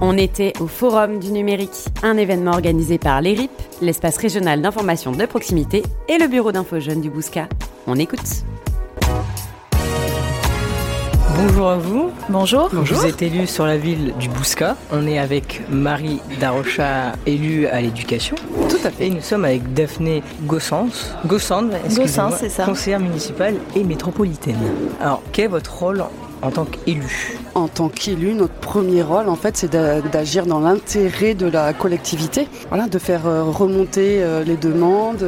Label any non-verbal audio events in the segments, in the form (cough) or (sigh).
On était au Forum du numérique, un événement organisé par l'ERIP, l'espace régional d'information de proximité, et le bureau d'info jeunes du Bousca. On écoute. Bonjour à vous. Bonjour. Vous êtes élu sur la ville du Bousca. On est avec Marie Darocha, élue à l'éducation. Tout à fait. Et nous sommes avec Daphné Gossens. Gossens, Gossens, c'est ça. Conseillère municipale et métropolitaine. Alors, quel est votre rôle en tant qu'élu? En tant qu'élu, notre premier rôle, en fait, c'est d'agir dans l'intérêt de la collectivité, voilà, de faire euh, remonter euh, les demandes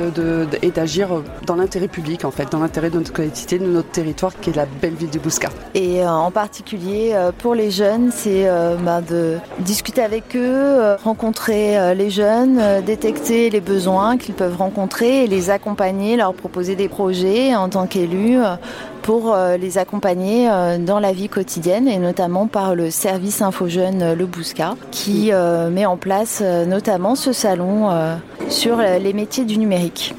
et d'agir euh, dans l'intérêt public, en fait, dans l'intérêt de notre collectivité, de notre territoire, qui est la belle ville du Bouscat. Et en particulier pour les jeunes, c'est bah, de discuter avec eux, rencontrer les jeunes, détecter les besoins qu'ils peuvent rencontrer et les accompagner, leur proposer des projets en tant qu'élu pour les accompagner dans la vie quotidienne et notamment par le service Info Jeune Le Bousca qui euh, met en place euh, notamment ce salon euh, sur les métiers du numérique.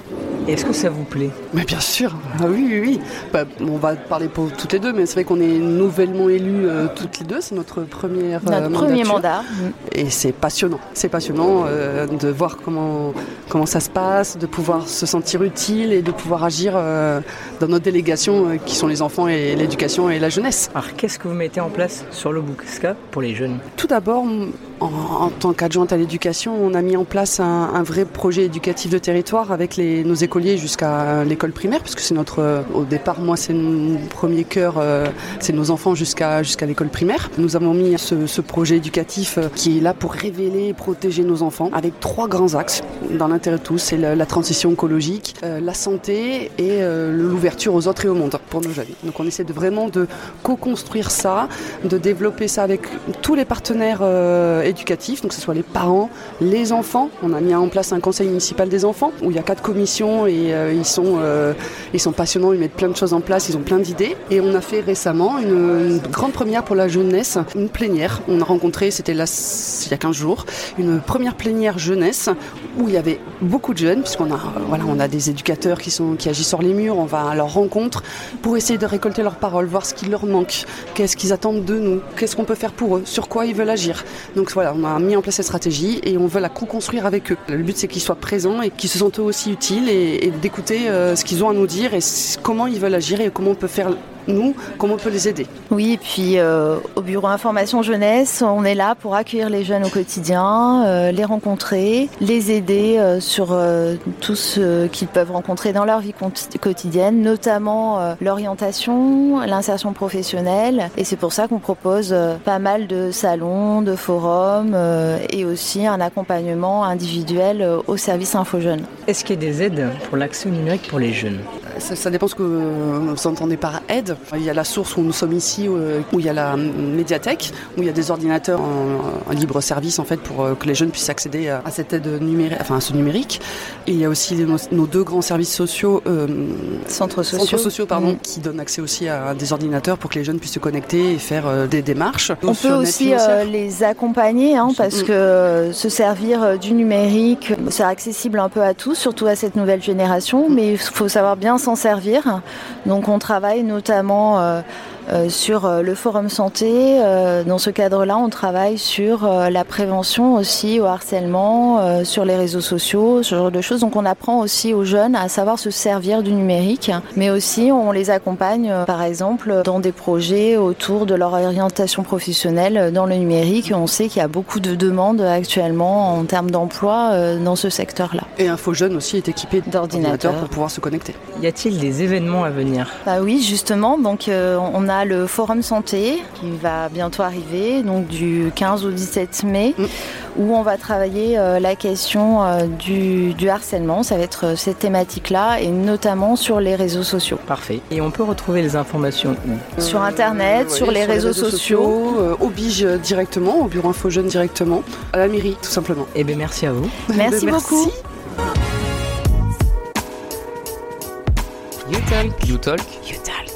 Est-ce que ça vous plaît? Mais bien sûr, ah oui, oui, oui. Bah, on va parler pour toutes les deux, mais c'est vrai qu'on est nouvellement élus euh, toutes les deux. C'est notre première euh, premier mandat. Et c'est passionnant. C'est passionnant euh, de voir comment comment ça se passe, de pouvoir se sentir utile et de pouvoir agir dans notre délégation qui sont les enfants et l'éducation et la jeunesse. Alors qu'est-ce que vous mettez en place sur le Bousca pour les jeunes? Tout d'abord, en, tant qu'adjointe à l'éducation, on a mis en place un, vrai projet éducatif de territoire avec les, nos écoliers jusqu'à l'école primaire, puisque c'est notre, euh, au départ, moi, c'est mon premier cœur, euh, c'est nos enfants jusqu'à jusqu'à l'école primaire. Nous avons mis ce, projet éducatif euh, qui est là pour révéler et protéger nos enfants avec trois grands axes dans l'intérêt de tous. C'est la, transition écologique, la santé et l'ouverture aux autres et au monde pour nos jeunes. Donc on essaie de vraiment de co-construire ça, de développer ça avec tous les partenaires éducatifs, donc que ce soit les parents, les enfants. On a mis en place un conseil municipal des enfants où il y a quatre commissions et ils, sont, euh, ils sont passionnants, ils mettent plein de choses en place, ils ont plein d'idées. Et on a fait récemment une, grande première pour la jeunesse, une plénière. On a rencontré, c'était là il y a 15 jours, une première plénière jeunesse où il y avait beaucoup de jeunes, puisqu'on a, voilà, on a des éducateurs qui, sont, qui agissent sur les murs, on va à leur rencontre pour essayer de récolter leurs paroles, voir ce qui leur manque, qu'est-ce qu'ils attendent de nous, qu'est-ce qu'on peut faire pour eux, sur quoi ils veulent agir. Donc voilà, on a mis en place cette stratégie et on veut la co-construire avec eux. Le but c'est qu'ils soient présents et qu'ils se sentent eux aussi utiles et, d'écouter euh, ce qu'ils ont à nous dire et comment ils veulent agir et comment on peut faire nous, comment on peut les aider. Oui, et puis euh, au bureau information jeunesse, on est là pour accueillir les jeunes au quotidien, euh, les rencontrer, les aider euh, sur tout ce qu'ils peuvent rencontrer dans leur vie quotidienne, notamment l'orientation, l'insertion professionnelle. Et c'est pour ça qu'on propose pas mal de salons, de forums et aussi un accompagnement individuel au service Info Jeunes. Est-ce qu'il y a des aides pour l'accès au numérique pour les jeunes? Ça, dépend ce que vous entendez par aide. Il y a la source où nous sommes ici, euh, où il y a la médiathèque, où il y a des ordinateurs en, libre service en fait pour euh, que les jeunes puissent accéder à, cette aide numérique, enfin à ce numérique. Et il y a aussi nos, deux grands services sociaux, euh, centres sociaux, sociaux pardon, mm. qui donnent accès aussi à des ordinateurs pour que les jeunes puissent se connecter et faire des démarches. On peut aussi les accompagner hein, parce mm. que se servir du numérique, c'est accessible un peu à tous, surtout à cette nouvelle génération, mais il faut savoir bien s'en servir. Donc on travaille notamment euh, sur euh, le forum santé. Euh, dans ce cadre-là, on travaille sur la prévention aussi au harcèlement, sur les réseaux sociaux, ce genre de choses. Donc on apprend aussi aux jeunes à savoir se servir du numérique, mais aussi on les accompagne, par exemple, dans des projets autour de leur orientation professionnelle dans le numérique. On sait qu'il y a beaucoup de demandes actuellement en termes d'emploi dans ce secteur-là. Et Info Jeune aussi est équipé d'ordinateurs pour pouvoir se connecter. Y a-t-il des événements à venir? Bah oui, justement. Donc on a le Forum Santé qui va bientôt arriver, donc du 15 au 17 mai, mm. où on va travailler euh, la question euh, du, harcèlement. Ça va être euh, cette thématique-là, et notamment sur les réseaux sociaux. Parfait. Et on peut retrouver les informations Sur Internet, sur, les, réseaux, sociaux. au BIGE directement, au Bureau Info Jeune directement, à la mairie tout simplement. Eh bien merci à vous. (laughs) Merci, ben, beaucoup. You talk. You talk. You talk.